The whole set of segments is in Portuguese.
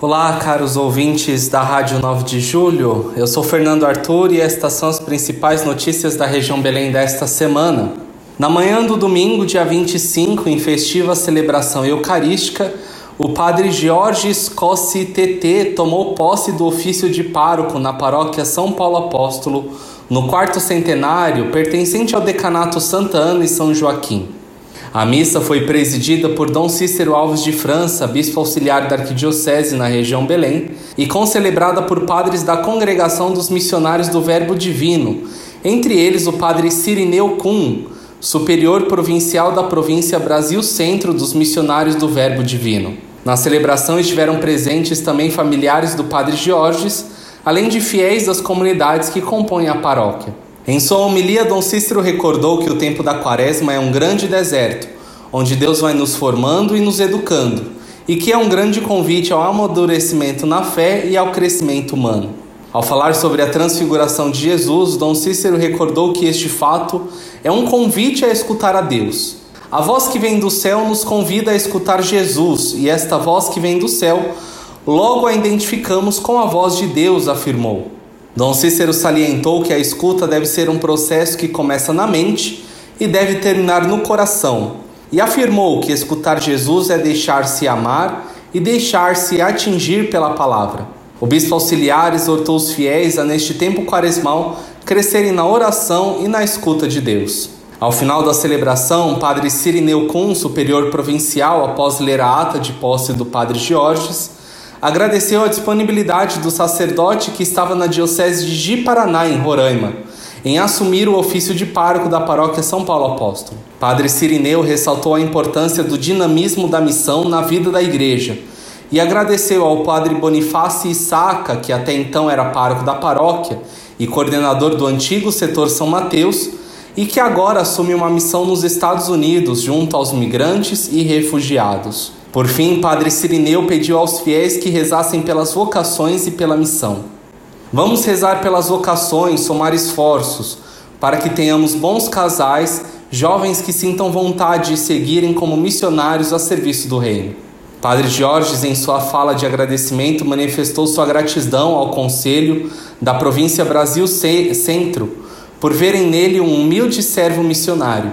Olá, caros ouvintes da Rádio 9 de Julho. Eu sou Fernando Arthur e estas são as principais notícias da região Belém desta semana. Na manhã do domingo, dia 25, em festiva celebração eucarística, o padre Jorge Scossi TT tomou posse do ofício de pároco na paróquia São Paulo Apóstolo, no quarto centenário, pertencente ao decanato Santa Ana e São Joaquim. A missa foi presidida por Dom Cícero Alves de França, bispo auxiliar da Arquidiocese na região Belém, e concelebrada por padres da Congregação dos Missionários do Verbo Divino, entre eles o padre Cirineu Kuhn, superior provincial da província Brasil Centro dos Missionários do Verbo Divino. Na celebração estiveram presentes também familiares do padre Georges, além de fiéis das comunidades que compõem a paróquia. Em sua homilia, Dom Cícero recordou que o tempo da quaresma é um grande deserto, onde Deus vai nos formando e nos educando, e que é um grande convite ao amadurecimento na fé e ao crescimento humano. Ao falar sobre a transfiguração de Jesus, Dom Cícero recordou que este fato é um convite a escutar a Deus. A voz que vem do céu nos convida a escutar Jesus, e esta voz que vem do céu logo a identificamos com a voz de Deus, afirmou. Dom Cícero salientou que a escuta deve ser um processo que começa na mente e deve terminar no coração, e afirmou que escutar Jesus é deixar-se amar e deixar-se atingir pela palavra. O bispo auxiliar exortou os fiéis a, neste tempo quaresmal, crescerem na oração e na escuta de Deus. Ao final da celebração, padre Cirineu Kuhn, superior provincial, após ler a ata de posse do padre Georges, agradeceu a disponibilidade do sacerdote que estava na diocese de Ji-Paraná, em Roraima, em assumir o ofício de pároco da paróquia São Paulo Apóstolo. Padre Cirineu ressaltou a importância do dinamismo da missão na vida da igreja e agradeceu ao padre Bonifácio Issaca, que até então era pároco da paróquia e coordenador do antigo setor São Mateus, e que agora assume uma missão nos Estados Unidos junto aos migrantes e refugiados. Por fim, Padre Sirineu pediu aos fiéis que rezassem pelas vocações e pela missão. Vamos rezar pelas vocações, somar esforços, para que tenhamos bons casais, jovens que sintam vontade de seguirem como missionários a serviço do Reino. Padre Jorge, em sua fala de agradecimento, manifestou sua gratidão ao Conselho da província Brasil Centro por verem nele um humilde servo missionário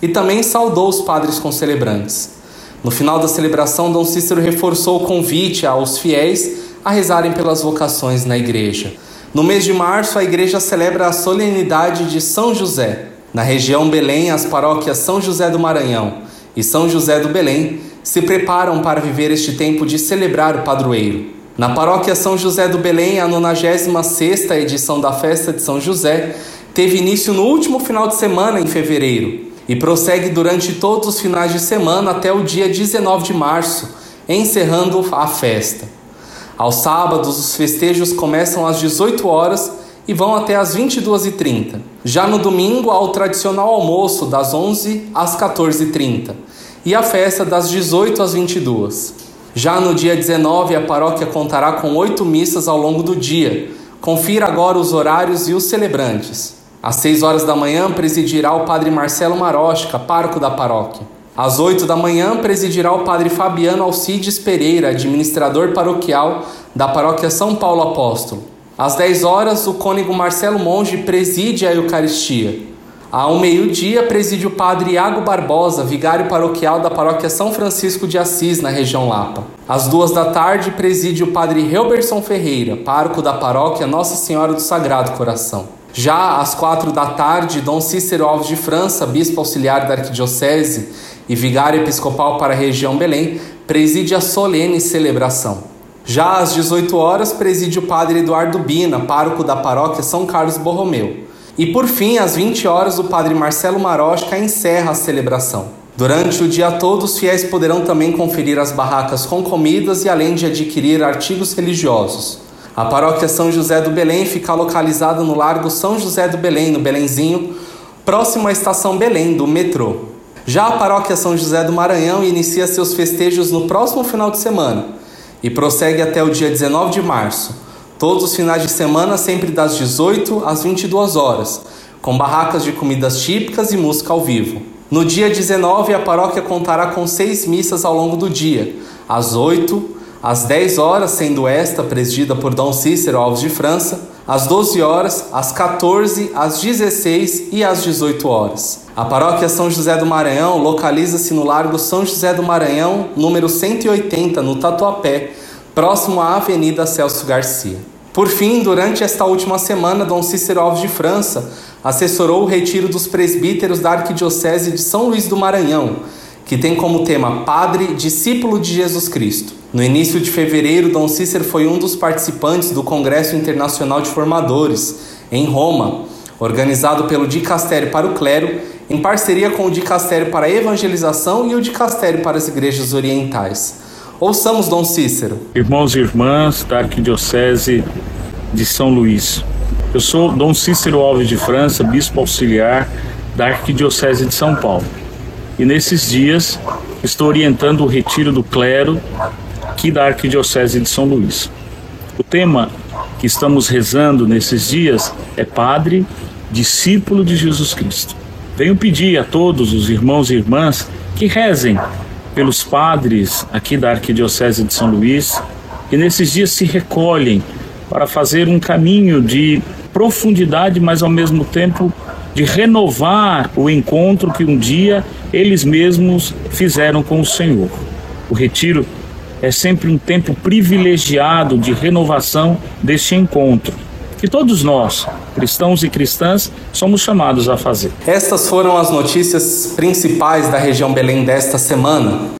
e também saudou os padres concelebrantes. No final da celebração, Dom Cícero reforçou o convite aos fiéis a rezarem pelas vocações na igreja. No mês de março, a igreja celebra a solenidade de São José. Na região Belém, as paróquias São José do Maranhão e São José do Belém se preparam para viver este tempo de celebrar o padroeiro. Na paróquia São José do Belém, a 96ª edição da festa de São José teve início no último final de semana em fevereiro e prossegue durante todos os finais de semana até o dia 19 de março, encerrando a festa. Aos sábados, os festejos começam às 18 horas e vão até às 22h30. Já no domingo, há o tradicional almoço das 11 às 14h30 e a festa das 18 às 22. Já no dia 19, a paróquia contará com oito missas ao longo do dia. Confira agora os horários e os celebrantes. Às seis horas da manhã presidirá o padre Marcelo Marosca, pároco da paróquia. Às oito da manhã presidirá o padre Fabiano Alcides Pereira, administrador paroquial da paróquia São Paulo Apóstolo. Às dez horas, o cônego Marcelo Monge preside a Eucaristia. Ao meio-dia, preside o padre Iago Barbosa, vigário paroquial da paróquia São Francisco de Assis, na região Lapa. Às duas da tarde, preside o padre Helberson Ferreira, pároco da paróquia Nossa Senhora do Sagrado Coração. Já às quatro da tarde, Dom Cícero Alves de França, bispo auxiliar da Arquidiocese e vigário episcopal para a região Belém, preside a solene celebração. Já às 18 horas, preside o padre Eduardo Bina, pároco da paróquia São Carlos Borromeu. E por fim, às 20 horas, o padre Marcelo Marosca encerra a celebração. Durante o dia todo, os fiéis poderão também conferir as barracas com comidas e além de adquirir artigos religiosos. A paróquia São José do Belém fica localizada no Largo São José do Belém, no Belenzinho, próximo à estação Belém do metrô. Já a paróquia São José do Maranhão inicia seus festejos no próximo final de semana e prossegue até o dia 19 de março. Todos os finais de semana, sempre das 18 às 22 horas, com barracas de comidas típicas e música ao vivo. No dia 19, a paróquia contará com seis missas ao longo do dia, às 8, às 10 horas, sendo esta presidida por Dom Cícero Alves de França, às 12 horas, às 14, às 16 e às 18 horas. A paróquia São José do Maranhão localiza-se no Largo São José do Maranhão, número 180, no Tatuapé, próximo à Avenida Celso Garcia. Por fim, durante esta última semana, Dom Cícero Alves de França assessorou o retiro dos presbíteros da Arquidiocese de São Luís do Maranhão, que tem como tema Padre, discípulo de Jesus Cristo. No início de fevereiro, Dom Cícero foi um dos participantes do Congresso Internacional de Formadores, em Roma, organizado pelo Dicastério para o Clero, em parceria com o Dicastério para a Evangelização e o Dicastério para as Igrejas Orientais. Ouçamos Dom Cícero. Irmãos e irmãs da Arquidiocese de São Luís. Eu sou Dom Cícero Alves de França, bispo auxiliar da Arquidiocese de São Paulo. E nesses dias estou orientando o retiro do clero aqui da Arquidiocese de São Luís. O tema que estamos rezando nesses dias é Padre, discípulo de Jesus Cristo. Venho pedir a todos os irmãos e irmãs que rezem pelos padres aqui da Arquidiocese de São Luís, que nesses dias se recolhem para fazer um caminho de profundidade, mas ao mesmo tempo de renovar o encontro que um dia eles mesmos fizeram com o Senhor. O retiro é sempre um tempo privilegiado de renovação deste encontro que todos nós, cristãos e cristãs, somos chamados a fazer. Estas foram as notícias principais da região Belém desta semana.